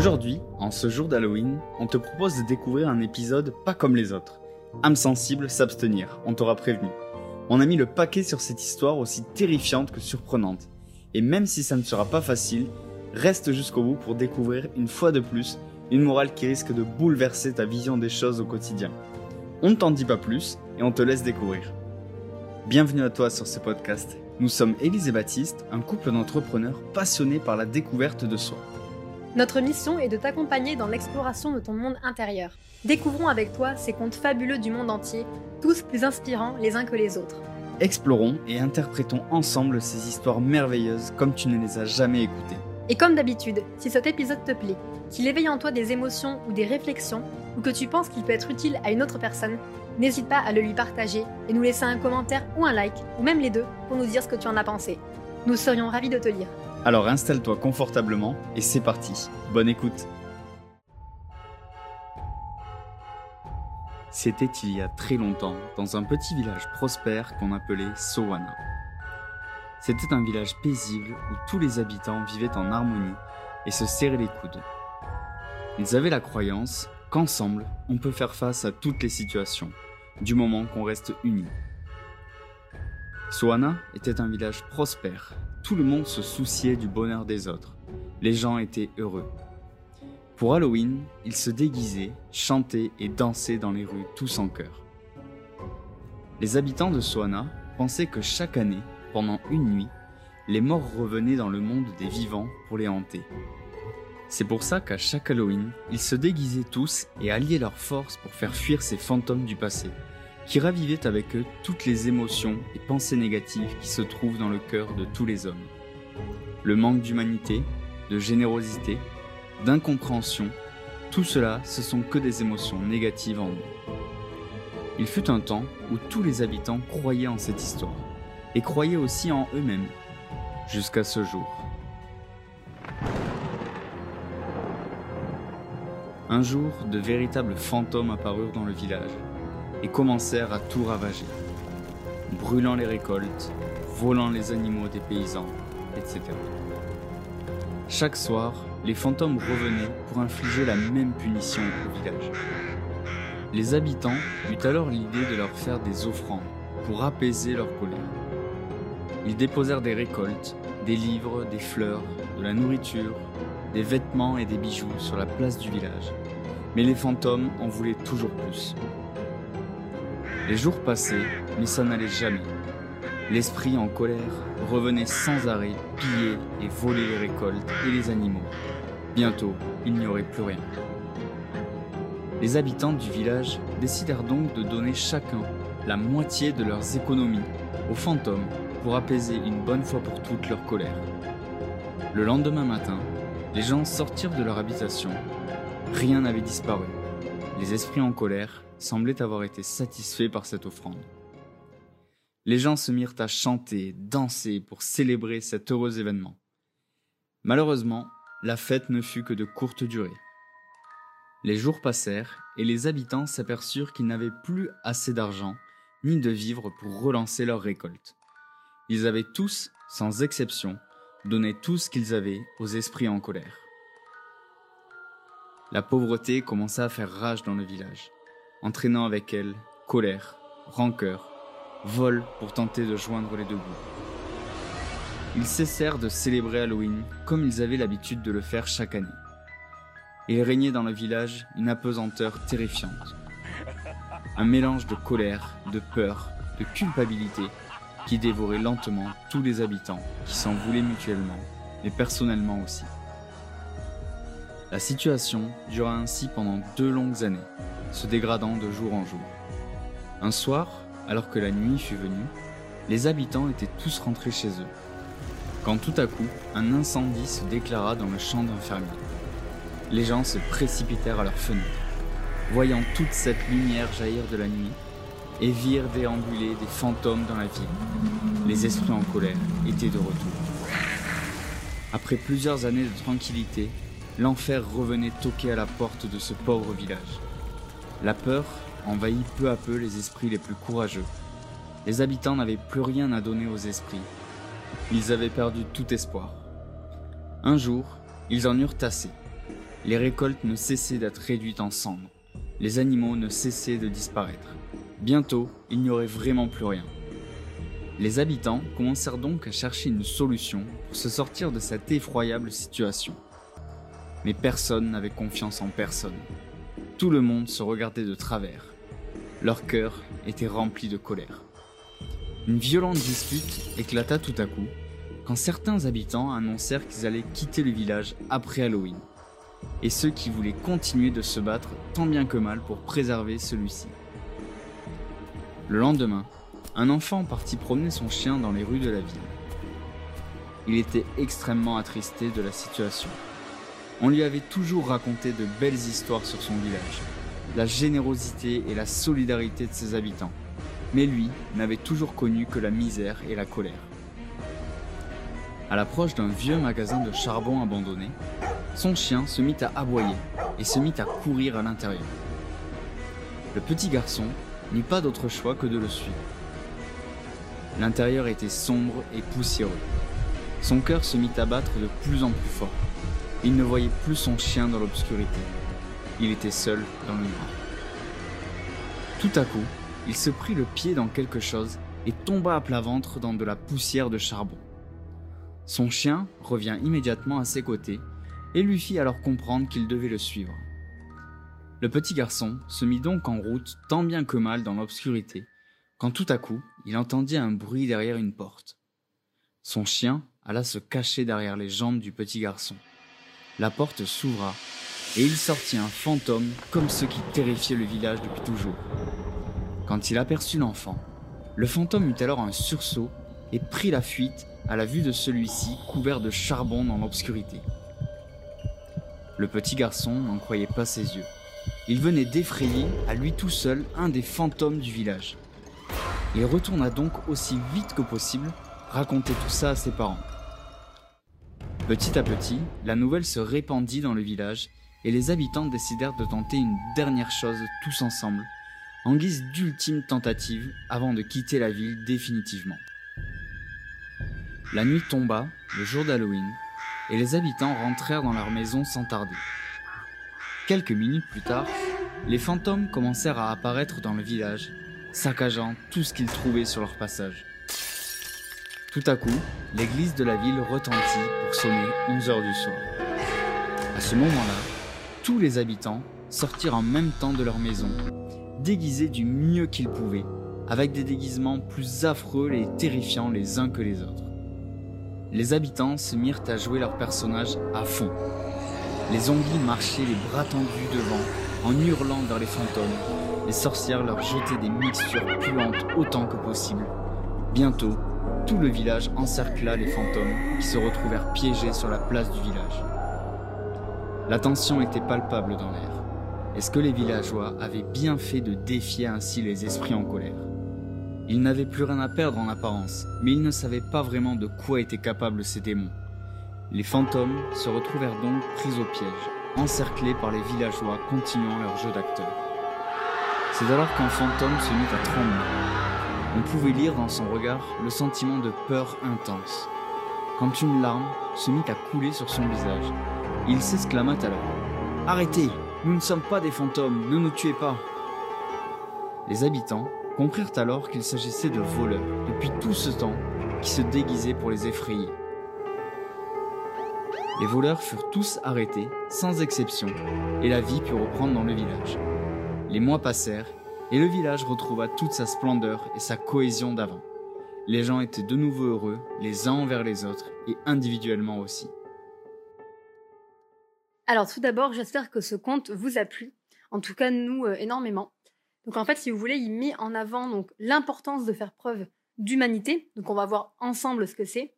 Aujourd'hui, en ce jour d'Halloween, on te propose de découvrir un épisode pas comme les autres. Âme sensible, s'abstenir, on t'aura prévenu. On a mis le paquet sur cette histoire aussi terrifiante que surprenante. Et même si ça ne sera pas facile, reste jusqu'au bout pour découvrir une fois de plus une morale qui risque de bouleverser ta vision des choses au quotidien. On ne t'en dit pas plus et on te laisse découvrir. Bienvenue à toi sur ce podcast. Nous sommes Élise et Baptiste, un couple d'entrepreneurs passionnés par la découverte de soi. Notre mission est de t'accompagner dans l'exploration de ton monde intérieur. Découvrons avec toi ces contes fabuleux du monde entier, tous plus inspirants les uns que les autres. Explorons et interprétons ensemble ces histoires merveilleuses comme tu ne les as jamais écoutées. Et comme d'habitude, si cet épisode te plaît, qu'il éveille en toi des émotions ou des réflexions, ou que tu penses qu'il peut être utile à une autre personne, n'hésite pas à le lui partager et nous laisser un commentaire ou un like, ou même les deux, pour nous dire ce que tu en as pensé. Nous serions ravis de te lire. Alors installe-toi confortablement et c'est parti. Bonne écoute. C'était il y a très longtemps, dans un petit village prospère qu'on appelait Sowana. C'était un village paisible où tous les habitants vivaient en harmonie et se serraient les coudes. Ils avaient la croyance qu'ensemble, on peut faire face à toutes les situations, du moment qu'on reste unis. Soana était un village prospère. Tout le monde se souciait du bonheur des autres. Les gens étaient heureux. Pour Halloween, ils se déguisaient, chantaient et dansaient dans les rues tous en chœur. Les habitants de Soana pensaient que chaque année, pendant une nuit, les morts revenaient dans le monde des vivants pour les hanter. C'est pour ça qu'à chaque Halloween, ils se déguisaient tous et alliaient leurs forces pour faire fuir ces fantômes du passé, qui ravivaient avec eux toutes les émotions et pensées négatives qui se trouvent dans le cœur de tous les hommes. Le manque d'humanité, de générosité, d'incompréhension, tout cela, ce sont que des émotions négatives en nous. Il fut un temps où tous les habitants croyaient en cette histoire, et croyaient aussi en eux-mêmes, jusqu'à ce jour. Un jour, de véritables fantômes apparurent dans le village et commencèrent à tout ravager, brûlant les récoltes, volant les animaux des paysans, etc. Chaque soir, les fantômes revenaient pour infliger la même punition au village. Les habitants eurent alors l'idée de leur faire des offrandes pour apaiser leur colère. Ils déposèrent des récoltes, des livres, des fleurs, de la nourriture, des vêtements et des bijoux sur la place du village. Mais les fantômes en voulaient toujours plus. Les jours passaient, mais ça n'allait jamais. L'esprit en colère revenait sans arrêt piller et voler les récoltes et les animaux. Bientôt, il n'y aurait plus rien. Les habitants du village décidèrent donc de donner chacun la moitié de leurs économies aux fantômes pour apaiser une bonne fois pour toutes leur colère. Le lendemain matin, les gens sortirent de leur habitation. Rien n'avait disparu. Les esprits en colère semblaient avoir été satisfaits par cette offrande. Les gens se mirent à chanter, danser pour célébrer cet heureux événement. Malheureusement, la fête ne fut que de courte durée. Les jours passèrent et les habitants s'aperçurent qu'ils n'avaient plus assez d'argent ni de vivres pour relancer leur récolte. Ils avaient tous, sans exception, donné tout ce qu'ils avaient aux esprits en colère. La pauvreté commença à faire rage dans le village, entraînant avec elle colère, rancœur, vol pour tenter de joindre les deux bouts. Ils cessèrent de célébrer Halloween comme ils avaient l'habitude de le faire chaque année. Il régnait dans le village une apesanteur terrifiante. Un mélange de colère, de peur, de culpabilité qui dévorait lentement tous les habitants qui s'en voulaient mutuellement, mais personnellement aussi. La situation dura ainsi pendant deux longues années, se dégradant de jour en jour. Un soir, alors que la nuit fut venue, les habitants étaient tous rentrés chez eux. Quand tout à coup, un incendie se déclara dans le champ d'un fermier. Les gens se précipitèrent à leurs fenêtres, voyant toute cette lumière jaillir de la nuit, et virent déambuler des fantômes dans la ville. Les esprits en colère étaient de retour. Après plusieurs années de tranquillité, l'enfer revenait toquer à la porte de ce pauvre village. La peur envahit peu à peu les esprits les plus courageux. Les habitants n'avaient plus rien à donner aux esprits. Ils avaient perdu tout espoir. Un jour, ils en eurent assez. les récoltes ne cessaient d'être réduites en cendres, les animaux ne cessaient de disparaître. Bientôt, il n'y aurait vraiment plus rien. Les habitants commencèrent donc à chercher une solution pour se sortir de cette effroyable situation. Mais personne n'avait confiance en personne. Tout le monde se regardait de travers. Leur cœur était rempli de colère. Une violente dispute éclata tout à coup quand certains habitants annoncèrent qu'ils allaient quitter le village après Halloween, et ceux qui voulaient continuer de se battre tant bien que mal pour préserver celui-ci. Le lendemain, un enfant partit promener son chien dans les rues de la ville. Il était extrêmement attristé de la situation. On lui avait toujours raconté de belles histoires sur son village, la générosité et la solidarité de ses habitants, mais lui n'avait toujours connu que la misère et la colère. À l'approche d'un vieux magasin de charbon abandonné, son chien se mit à aboyer et se mit à courir à l'intérieur. Le petit garçon n'eut pas d'autre choix que de le suivre. L'intérieur était sombre et poussiéreux. Son cœur se mit à battre de plus en plus fort. Il ne voyait plus son chien dans l'obscurité. Il était seul dans le noir. Tout à coup, il se prit le pied dans quelque chose et tomba à plat ventre dans de la poussière de charbon. Son chien revint immédiatement à ses côtés et lui fit alors comprendre qu'il devait le suivre. Le petit garçon se mit donc en route tant bien que mal dans l'obscurité, quand tout à coup il entendit un bruit derrière une porte. Son chien alla se cacher derrière les jambes du petit garçon. La porte s'ouvra, et il sortit un fantôme comme ceux qui terrifiaient le village depuis toujours. Quand il aperçut l'enfant, le fantôme eut alors un sursaut et prit la fuite à la vue de celui-ci couvert de charbon dans l'obscurité. Le petit garçon n'en croyait pas ses yeux. Il venait d'effrayer à lui tout seul un des fantômes du village. Il retourna donc aussi vite que possible raconter tout ça à ses parents. Petit à petit, la nouvelle se répandit dans le village et les habitants décidèrent de tenter une dernière chose tous ensemble, en guise d'ultime tentative avant de quitter la ville définitivement. La nuit tomba, le jour d'Halloween, et les habitants rentrèrent dans leur maison sans tarder. Quelques minutes plus tard, les fantômes commencèrent à apparaître dans le village, saccageant tout ce qu'ils trouvaient sur leur passage. Tout à coup, l'église de la ville retentit pour sonner 11 heures du soir. À ce moment-là, tous les habitants sortirent en même temps de leur maison, déguisés du mieux qu'ils pouvaient, avec des déguisements plus affreux et terrifiants les uns que les autres. Les habitants se mirent à jouer leurs personnages à fond. Les zombies marchaient les bras tendus devant, en hurlant vers les fantômes. Les sorcières leur jetaient des mixtures puantes autant que possible. Bientôt, tout le village encercla les fantômes qui se retrouvèrent piégés sur la place du village. La tension était palpable dans l'air. Est-ce que les villageois avaient bien fait de défier ainsi les esprits en colère? Ils n'avaient plus rien à perdre en apparence, mais ils ne savaient pas vraiment de quoi étaient capables ces démons. Les fantômes se retrouvèrent donc pris au piège, encerclés par les villageois continuant leur jeu d'acteur. C'est alors qu'un fantôme se mit à trembler. On pouvait lire dans son regard le sentiment de peur intense. Quand une larme se mit à couler sur son visage, il s'exclama alors Arrêtez Nous ne sommes pas des fantômes, ne nous tuez pas Les habitants comprirent alors qu'il s'agissait de voleurs depuis tout ce temps qui se déguisaient pour les effrayer. Les voleurs furent tous arrêtés, sans exception, et la vie put reprendre dans le village. Les mois passèrent, et le village retrouva toute sa splendeur et sa cohésion d'avant. Les gens étaient de nouveau heureux, les uns envers les autres, et individuellement aussi. Alors tout d'abord, j'espère que ce conte vous a plu. En tout cas, nous, euh, énormément. Donc en fait, si vous voulez, il met en avant donc l'importance de faire preuve d'humanité. Donc on va voir ensemble ce que c'est.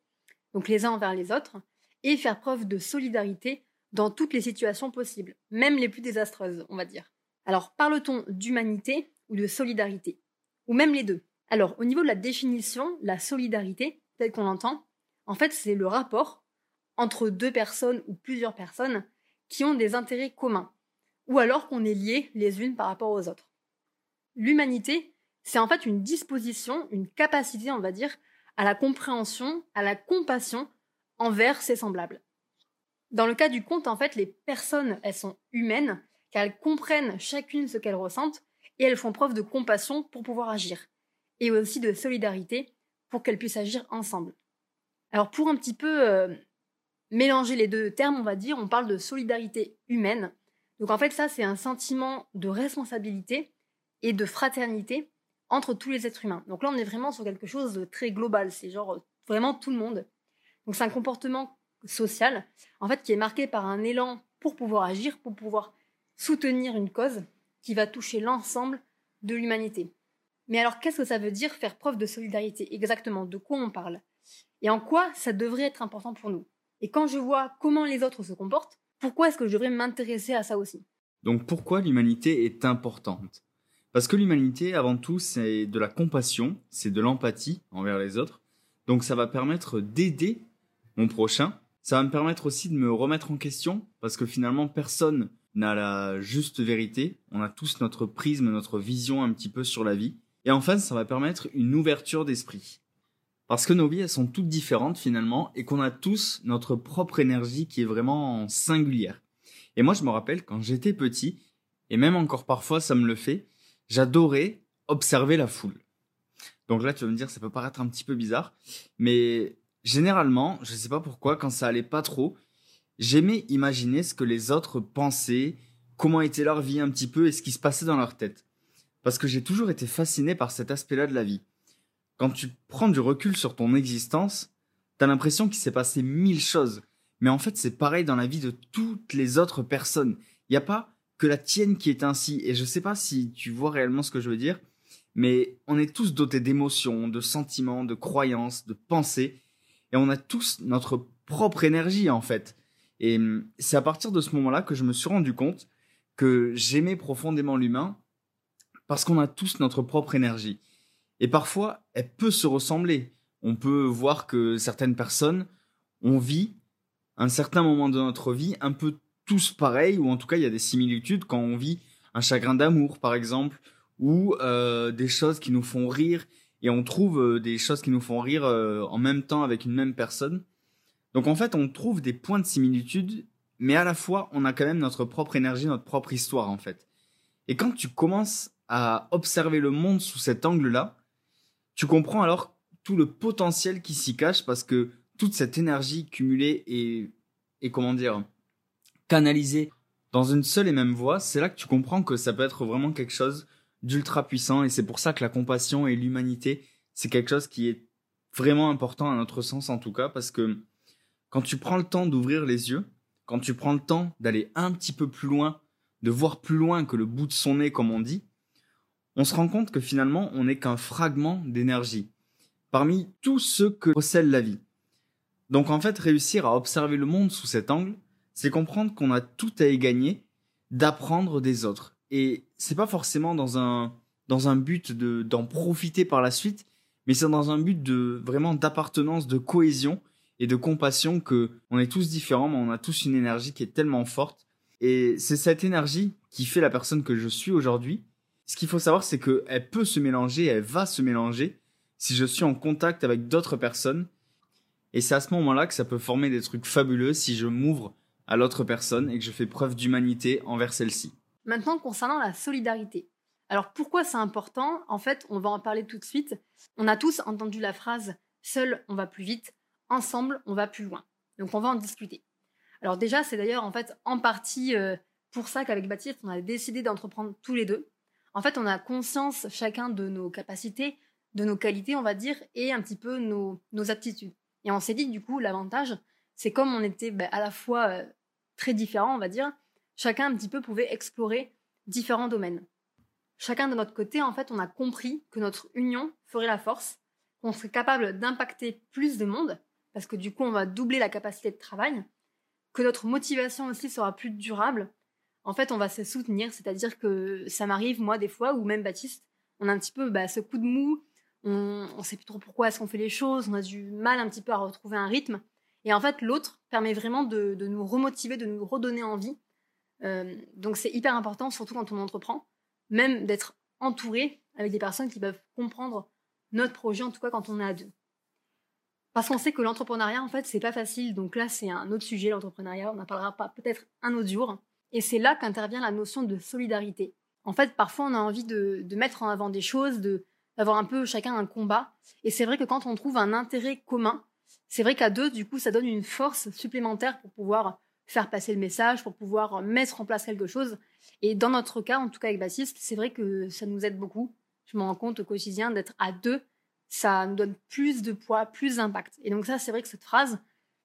Donc les uns envers les autres. Et faire preuve de solidarité dans toutes les situations possibles, même les plus désastreuses, on va dire. Alors parle-t-on d'humanité? Ou de solidarité Ou même les deux Alors au niveau de la définition, la solidarité, telle qu'on l'entend, en fait c'est le rapport entre deux personnes ou plusieurs personnes qui ont des intérêts communs, ou alors qu'on est liés les unes par rapport aux autres. L'humanité, c'est en fait une disposition, une capacité, on va dire, à la compréhension, à la compassion envers ses semblables. Dans le cas du conte, en fait, les personnes, elles sont humaines, car elles comprennent chacune ce qu'elles ressentent et elles font preuve de compassion pour pouvoir agir, et aussi de solidarité pour qu'elles puissent agir ensemble. Alors pour un petit peu euh, mélanger les deux termes, on va dire, on parle de solidarité humaine. Donc en fait, ça, c'est un sentiment de responsabilité et de fraternité entre tous les êtres humains. Donc là, on est vraiment sur quelque chose de très global, c'est genre euh, vraiment tout le monde. Donc c'est un comportement social, en fait, qui est marqué par un élan pour pouvoir agir, pour pouvoir soutenir une cause qui va toucher l'ensemble de l'humanité. Mais alors, qu'est-ce que ça veut dire faire preuve de solidarité Exactement, de quoi on parle? Et en quoi ça devrait être important pour nous? Et quand je vois comment les autres se comportent, pourquoi est-ce que je devrais m'intéresser à ça aussi? Donc pourquoi l'humanité est importante? Parce que l'humanité, avant tout, c'est de la compassion, c'est de l'empathie envers les autres. Donc ça va permettre d'aider mon prochain. Ça va me permettre aussi de me remettre en question, parce que finalement, personne n'a la juste vérité. On a tous notre prisme, notre vision un petit peu sur la vie. Et enfin, ça va permettre une ouverture d'esprit. Parce que nos vies, elles sont toutes différentes finalement, et qu'on a tous notre propre énergie qui est vraiment singulière. Et moi, je me rappelle quand j'étais petit, et même encore parfois ça me le fait, j'adorais observer la foule. Donc là, tu vas me dire, ça peut paraître un petit peu bizarre, mais généralement, je sais pas pourquoi, quand ça allait pas trop, j'aimais imaginer ce que les autres pensaient, comment était leur vie un petit peu et ce qui se passait dans leur tête. Parce que j'ai toujours été fasciné par cet aspect-là de la vie. Quand tu prends du recul sur ton existence, t'as l'impression qu'il s'est passé mille choses. Mais en fait, c'est pareil dans la vie de toutes les autres personnes. Il n'y a pas que la tienne qui est ainsi. Et je sais pas si tu vois réellement ce que je veux dire, mais on est tous dotés d'émotions, de sentiments, de croyances, de pensées. Et on a tous notre propre énergie, en fait. Et hum, c'est à partir de ce moment-là que je me suis rendu compte que j'aimais profondément l'humain parce qu'on a tous notre propre énergie. Et parfois, elle peut se ressembler. On peut voir que certaines personnes, on vit un certain moment de notre vie un peu tous pareil, ou en tout cas il y a des similitudes quand on vit un chagrin d'amour par exemple, ou euh, des choses qui nous font rire, et on trouve euh, des choses qui nous font rire euh, en même temps avec une même personne. Donc en fait, on trouve des points de similitude, mais à la fois, on a quand même notre propre énergie, notre propre histoire en fait. Et quand tu commences à observer le monde sous cet angle-là, tu comprends alors tout le potentiel qui s'y cache parce que toute cette énergie cumulée et, et comment dire, canalisée dans une seule et même voie, c'est là que tu comprends que ça peut être vraiment quelque chose d'ultra puissant et c'est pour ça que la compassion et l'humanité, c'est quelque chose qui est vraiment important à notre sens en tout cas parce que quand tu prends le temps d'ouvrir les yeux, quand tu prends le temps d'aller un petit peu plus loin, de voir plus loin que le bout de son nez, comme on dit, on se rend compte que finalement, on n'est qu'un fragment d'énergie parmi tous ceux que recèle la vie. Donc en fait, réussir à observer le monde sous cet angle, c'est comprendre qu'on a tout à y gagner d'apprendre des autres. Et c'est pas forcément dans un dans un but de d'en profiter par la suite, mais c'est dans un but de vraiment d'appartenance, de cohésion et de compassion que on est tous différents, mais on a tous une énergie qui est tellement forte. Et c'est cette énergie qui fait la personne que je suis aujourd'hui. Ce qu'il faut savoir, c'est qu'elle peut se mélanger, elle va se mélanger si je suis en contact avec d'autres personnes. Et c'est à ce moment-là que ça peut former des trucs fabuleux si je m'ouvre à l'autre personne et que je fais preuve d'humanité envers celle-ci. Maintenant, concernant la solidarité. Alors pourquoi c'est important? En fait, on va en parler tout de suite. On a tous entendu la phrase Seul, on va plus vite ensemble, on va plus loin. Donc on va en discuter. Alors déjà, c'est d'ailleurs en fait en partie euh, pour ça qu'avec Baptiste, on a décidé d'entreprendre tous les deux. En fait, on a conscience chacun de nos capacités, de nos qualités, on va dire, et un petit peu nos, aptitudes. Et on s'est dit, du coup, l'avantage, c'est comme on était ben, à la fois euh, très différents, on va dire, chacun un petit peu pouvait explorer différents domaines. Chacun de notre côté, en fait, on a compris que notre union ferait la force, qu'on serait capable d'impacter plus de monde, parce que du coup, on va doubler la capacité de travail, que notre motivation aussi sera plus durable. En fait, on va se soutenir, c'est-à-dire que ça m'arrive, moi, des fois, ou même Baptiste, on a un petit peu bah, ce coup de mou, on ne sait plus trop pourquoi est-ce qu'on fait les choses, on a du mal un petit peu à retrouver un rythme. Et en fait, l'autre permet vraiment de, nous remotiver, de nous redonner envie. Euh, donc c'est hyper important, surtout quand on entreprend, même d'être entouré avec des personnes qui peuvent comprendre notre projet, en tout cas quand on est à deux. Parce qu'on sait que l'entrepreneuriat, en fait, c'est pas facile. Donc là, c'est un autre sujet, l'entrepreneuriat. On en parlera pas peut-être un autre jour. Et c'est là qu'intervient la notion de solidarité. En fait, parfois, on a envie de, mettre en avant des choses, de d'avoir un peu chacun un combat. Et c'est vrai que quand on trouve un intérêt commun, c'est vrai qu'à deux, du coup, ça donne une force supplémentaire pour pouvoir faire passer le message, pour pouvoir mettre en place quelque chose. Et dans notre cas, en tout cas avec Baptiste, c'est vrai que ça nous aide beaucoup. Je me rends compte au quotidien d'être à deux, ça nous donne plus de poids, plus d'impact. Et donc ça, c'est vrai que cette phrase,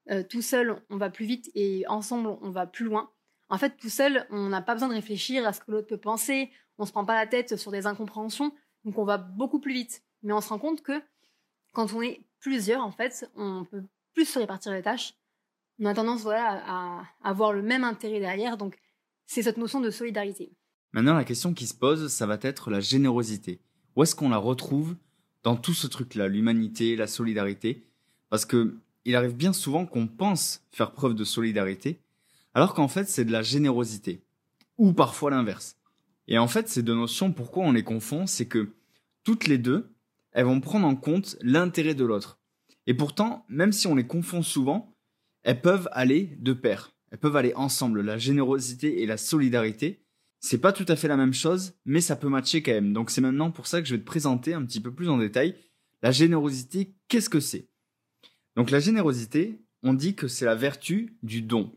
euh, tout seul, on va plus vite et ensemble, on va plus loin. En fait, tout seul, on n'a pas besoin de réfléchir à ce que l'autre peut penser, on se prend pas la tête sur des incompréhensions, donc on va beaucoup plus vite. Mais on se rend compte que quand on est plusieurs, en fait, on peut plus se répartir les tâches. On a tendance voilà, à avoir le même intérêt derrière, donc c'est cette notion de solidarité. Maintenant, la question qui se pose, ça va être la générosité. Où est-ce qu'on la retrouve dans tout ce truc-là, l'humanité, la solidarité, parce que il arrive bien souvent qu'on pense faire preuve de solidarité, alors qu'en fait c'est de la générosité, ou parfois l'inverse. Et en fait, ces deux notions, pourquoi on les confond, c'est que toutes les deux, elles vont prendre en compte l'intérêt de l'autre. Et pourtant, même si on les confond souvent, elles peuvent aller de pair. Elles peuvent aller ensemble, la générosité et la solidarité. C'est pas tout à fait la même chose, mais ça peut matcher quand même. Donc c'est maintenant pour ça que je vais te présenter un petit peu plus en détail la générosité, qu'est-ce que c'est? Donc la générosité, on dit que c'est la vertu du don.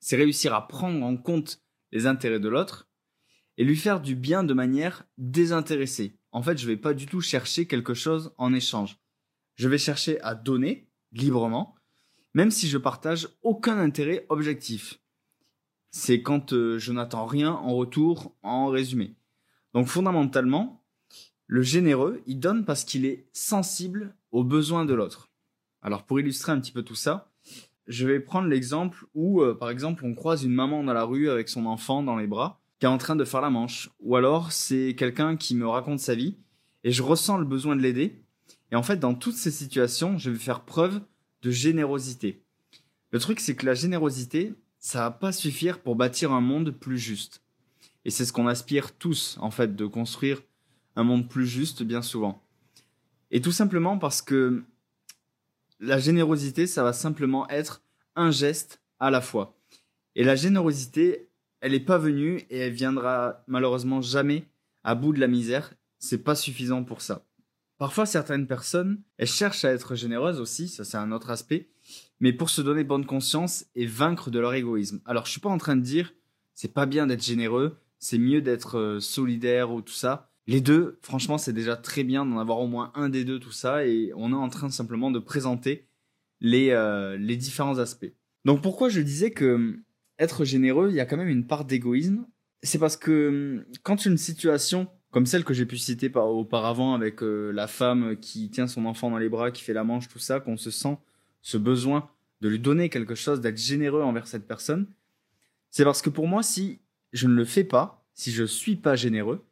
C'est réussir à prendre en compte les intérêts de l'autre et lui faire du bien de manière désintéressée. En fait, je vais pas du tout chercher quelque chose en échange. Je vais chercher à donner librement, même si je partage aucun intérêt objectif c'est quand euh, je n'attends rien en retour, en résumé. Donc fondamentalement, le généreux, il donne parce qu'il est sensible aux besoins de l'autre. Alors pour illustrer un petit peu tout ça, je vais prendre l'exemple où, euh, par exemple, on croise une maman dans la rue avec son enfant dans les bras, qui est en train de faire la manche. Ou alors c'est quelqu'un qui me raconte sa vie, et je ressens le besoin de l'aider. Et en fait, dans toutes ces situations, je vais faire preuve de générosité. Le truc, c'est que la générosité, ça va pas suffire pour bâtir un monde plus juste. Et c'est ce qu'on aspire tous, en fait, de construire un monde plus juste bien souvent. Et tout simplement parce que la générosité, ça va simplement être un geste à la fois. Et la générosité, elle n'est pas venue et elle viendra malheureusement jamais à bout de la misère. C'est pas suffisant pour ça. Parfois, certaines personnes, elles cherchent à être généreuses aussi, ça c'est un autre aspect, mais pour se donner bonne conscience et vaincre de leur égoïsme. Alors, je suis pas en train de dire c'est pas bien d'être généreux, c'est mieux d'être euh, solidaire ou tout ça. Les deux, franchement, c'est déjà très bien d'en avoir au moins un des deux, tout ça, et on est en train simplement de présenter les, euh, les différents aspects. Donc, pourquoi je disais que hum, être généreux, il y a quand même une part d'égoïsme? C'est parce que hum, quand une situation comme celle que j'ai pu citer par, auparavant avec euh, la femme qui tient son enfant dans les bras, qui fait la manche, tout ça, qu'on se sent ce besoin de lui donner quelque chose, d'être généreux envers cette personne, c'est parce que pour moi, si je ne le fais pas, si je ne suis pas généreux,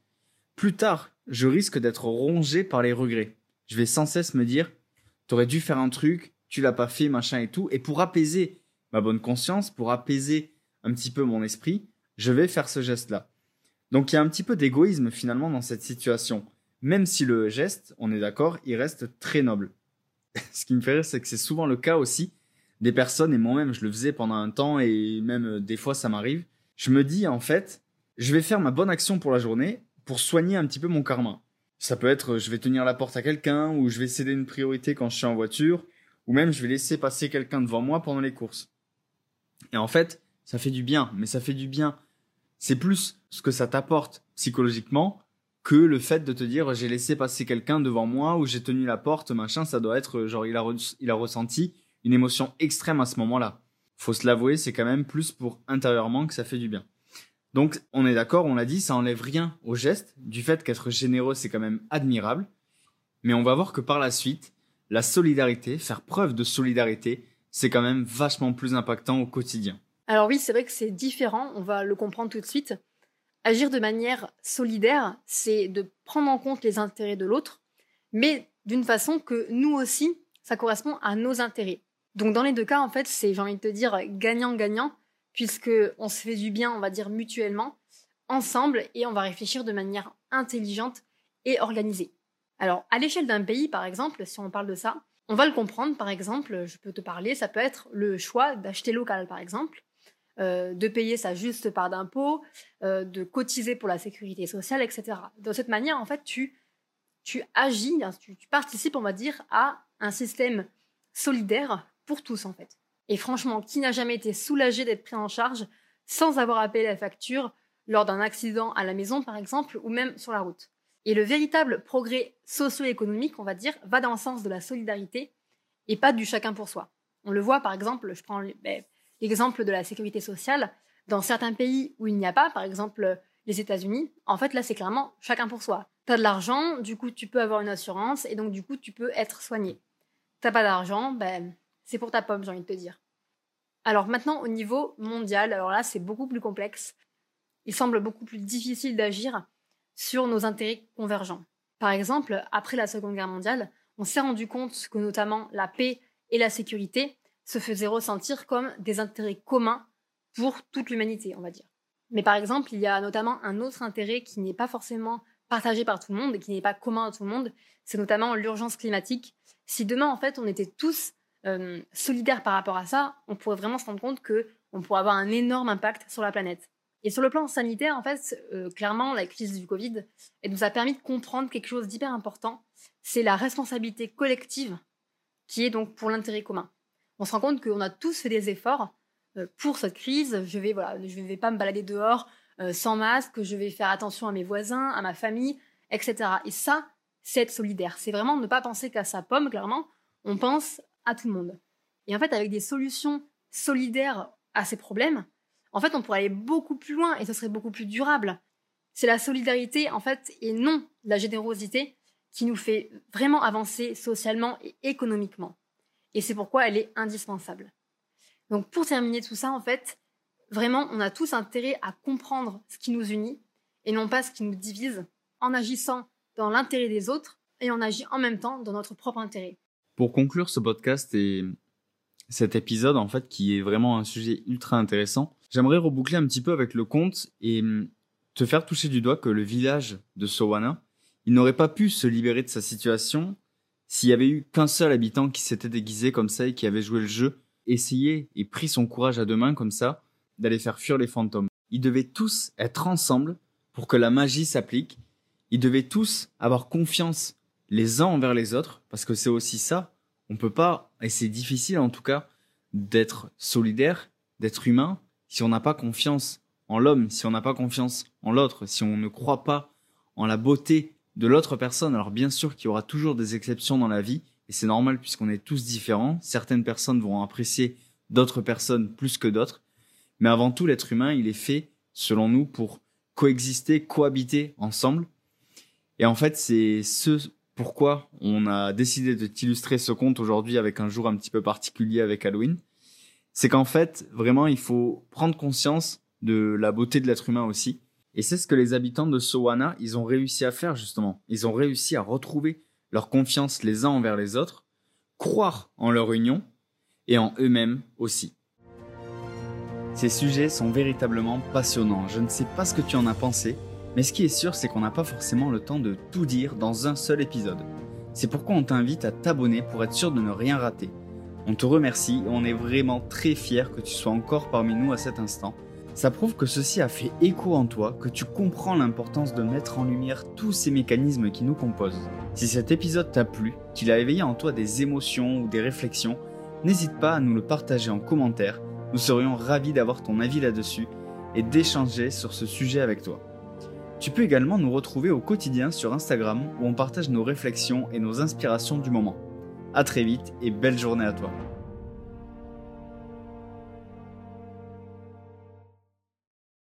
plus tard, je risque d'être rongé par les regrets. Je vais sans cesse me dire, t'aurais dû faire un truc, tu l'as pas fait, machin et tout, et pour apaiser ma bonne conscience, pour apaiser un petit peu mon esprit, je vais faire ce geste-là. Donc il y a un petit peu d'égoïsme finalement dans cette situation. Même si le geste, on est d'accord, il reste très noble. ce qui me fait rire, c'est que c'est souvent le cas aussi des personnes, et moi-même je le faisais pendant un temps, et même euh, des fois ça m'arrive. Je me dis en fait, je vais faire ma bonne action pour la journée pour soigner un petit peu mon karma. Ça peut être je vais tenir la porte à quelqu'un, ou je vais céder une priorité quand je suis en voiture, ou même je vais laisser passer quelqu'un devant moi pendant les courses. Et en fait, ça fait du bien, mais ça fait du bien. C'est plus ce que ça t'apporte psychologiquement que le fait de te dire j'ai laissé passer quelqu'un devant moi ou j'ai tenu la porte, machin, ça doit être genre il a, il a ressenti une émotion extrême à ce moment-là. Faut se l'avouer, c'est quand même plus pour intérieurement que ça fait du bien. Donc on est d'accord, on l'a dit, ça enlève rien au geste, du fait qu'être généreux c'est quand même admirable, mais on va voir que par la suite, la solidarité, faire preuve de solidarité, c'est quand même vachement plus impactant au quotidien. Alors oui, c'est vrai que c'est différent, on va le comprendre tout de suite. Agir de manière solidaire, c'est de prendre en compte les intérêts de l'autre, mais d'une façon que nous aussi, ça correspond à nos intérêts. Donc dans les deux cas, en fait, c'est, j'ai envie de te dire, gagnant-gagnant, puisque on se fait du bien, on va dire mutuellement, ensemble, et on va réfléchir de manière intelligente et organisée. Alors, à l'échelle d'un pays, par exemple, si on parle de ça, On va le comprendre, par exemple, je peux te parler, ça peut être le choix d'acheter local, par exemple, euh, de payer sa juste part d'impôt, euh, de cotiser pour la sécurité sociale, etc. De cette manière, en fait, tu, tu agis, hein, tu, participes, on va dire, à un système solidaire pour tous, en fait. Et franchement, qui n'a jamais été soulagé d'être pris en charge sans avoir à payer la facture lors d'un accident à la maison, par exemple, ou même sur la route? Et le véritable progrès socio-économique, on va dire, va dans le sens de la solidarité et pas du chacun pour soi. On le voit, par exemple, je prends ben, l'exemple de la sécurité sociale. Dans certains pays où il n'y a pas, par exemple les États-Unis, en fait, là, c'est clairement chacun pour soi. Tu as de l'argent, du coup, tu peux avoir une assurance et donc, du coup, tu peux être soigné. T'as pas d'argent, ben, c'est pour ta pomme, j'ai envie de te dire. Alors maintenant, au niveau mondial, alors là, c'est beaucoup plus complexe. Il semble beaucoup plus difficile d'agir sur nos intérêts convergents. Par exemple, après la Seconde Guerre mondiale, on s'est rendu compte que notamment la paix et la sécurité se faisaient ressentir comme des intérêts communs pour toute l'humanité, on va dire. Mais par exemple, il y a notamment un autre intérêt qui n'est pas forcément partagé par tout le monde et qui n'est pas commun à tout le monde, c'est notamment l'urgence climatique. Si demain, en fait, on était tous euh, solidaire par rapport à ça, on pourrait vraiment se rendre compte que on pourrait avoir un énorme impact sur la planète. Et sur le plan sanitaire, en fait, euh, clairement, la crise du Covid, nous a permis de comprendre quelque chose d'hyper important, c'est la responsabilité collective qui est donc pour l'intérêt commun. On se rend compte qu'on a tous fait des efforts euh, pour cette crise. Je vais voilà, je vais pas me balader dehors sans masque, je vais faire attention à mes voisins, à ma famille, etc. Et ça, c'est être solidaire. C'est vraiment ne pas penser qu'à sa pomme, clairement. On pense à tout le monde. Et en fait, avec des solutions solidaires à ces problèmes, en fait, on pourrait aller beaucoup plus loin et ce serait beaucoup plus durable. C'est la solidarité, en fait, et non la générosité qui nous fait vraiment avancer socialement et économiquement. Et c'est pourquoi elle est indispensable. Donc, pour terminer tout ça, en fait, vraiment, on a tous intérêt à comprendre ce qui nous unit et non pas ce qui nous divise en agissant dans l'intérêt des autres et en agissant en même temps dans notre propre intérêt. Pour conclure ce podcast et cet épisode, en fait, qui est vraiment un sujet ultra intéressant, j'aimerais reboucler un petit peu avec le conte et hum, te faire toucher du doigt que le village de Sowana, il n'aurait pas pu se libérer de sa situation s'il y avait eu qu'un seul habitant qui s'était déguisé comme ça et qui avait joué le jeu, essayé et pris son courage à deux mains comme ça, d'aller faire fuir les fantômes. Ils devaient tous être ensemble pour que la magie s'applique. Ils devaient tous avoir confiance les uns envers les autres, parce que c'est aussi ça. On peut pas, et c'est difficile en tout cas, d'être solidaire, d'être humain, si on n'a pas confiance en l'homme, si on n'a pas confiance en l'autre, si on ne croit pas en la beauté de l'autre personne. Alors bien sûr qu'il y aura toujours des exceptions dans la vie, et c'est normal puisqu'on est tous différents. Certaines personnes vont apprécier d'autres personnes plus que d'autres, mais avant tout, l'être humain, il est fait, selon nous, pour coexister, cohabiter ensemble. Et en fait, c'est ce pourquoi on a décidé de t'illustrer ce conte aujourd'hui avec un jour un petit peu particulier avec Halloween, c'est qu'en fait, vraiment, il faut prendre conscience de la beauté de l'être humain aussi. Et c'est ce que les habitants de Sowana, ils ont réussi à faire justement. Ils ont réussi à retrouver leur confiance les uns envers les autres, croire en leur union et en eux-mêmes aussi. Ces sujets sont véritablement passionnants. Je ne sais pas ce que tu en as pensé, mais ce qui est sûr, c'est qu'on n'a pas forcément le temps de tout dire dans un seul épisode. C'est pourquoi on t'invite à t'abonner pour être sûr de ne rien rater. On te remercie et on est vraiment très fiers que tu sois encore parmi nous à cet instant. Ça prouve que ceci a fait écho en toi, que tu comprends l'importance de mettre en lumière tous ces mécanismes qui nous composent. Si cet épisode t'a plu, qu'il a éveillé en toi des émotions ou des réflexions, n'hésite pas à nous le partager en commentaire. Nous serions ravis d'avoir ton avis là-dessus et d'échanger sur ce sujet avec toi. Tu peux également nous retrouver au quotidien sur Instagram où on partage nos réflexions et nos inspirations du moment. A très vite et belle journée à toi.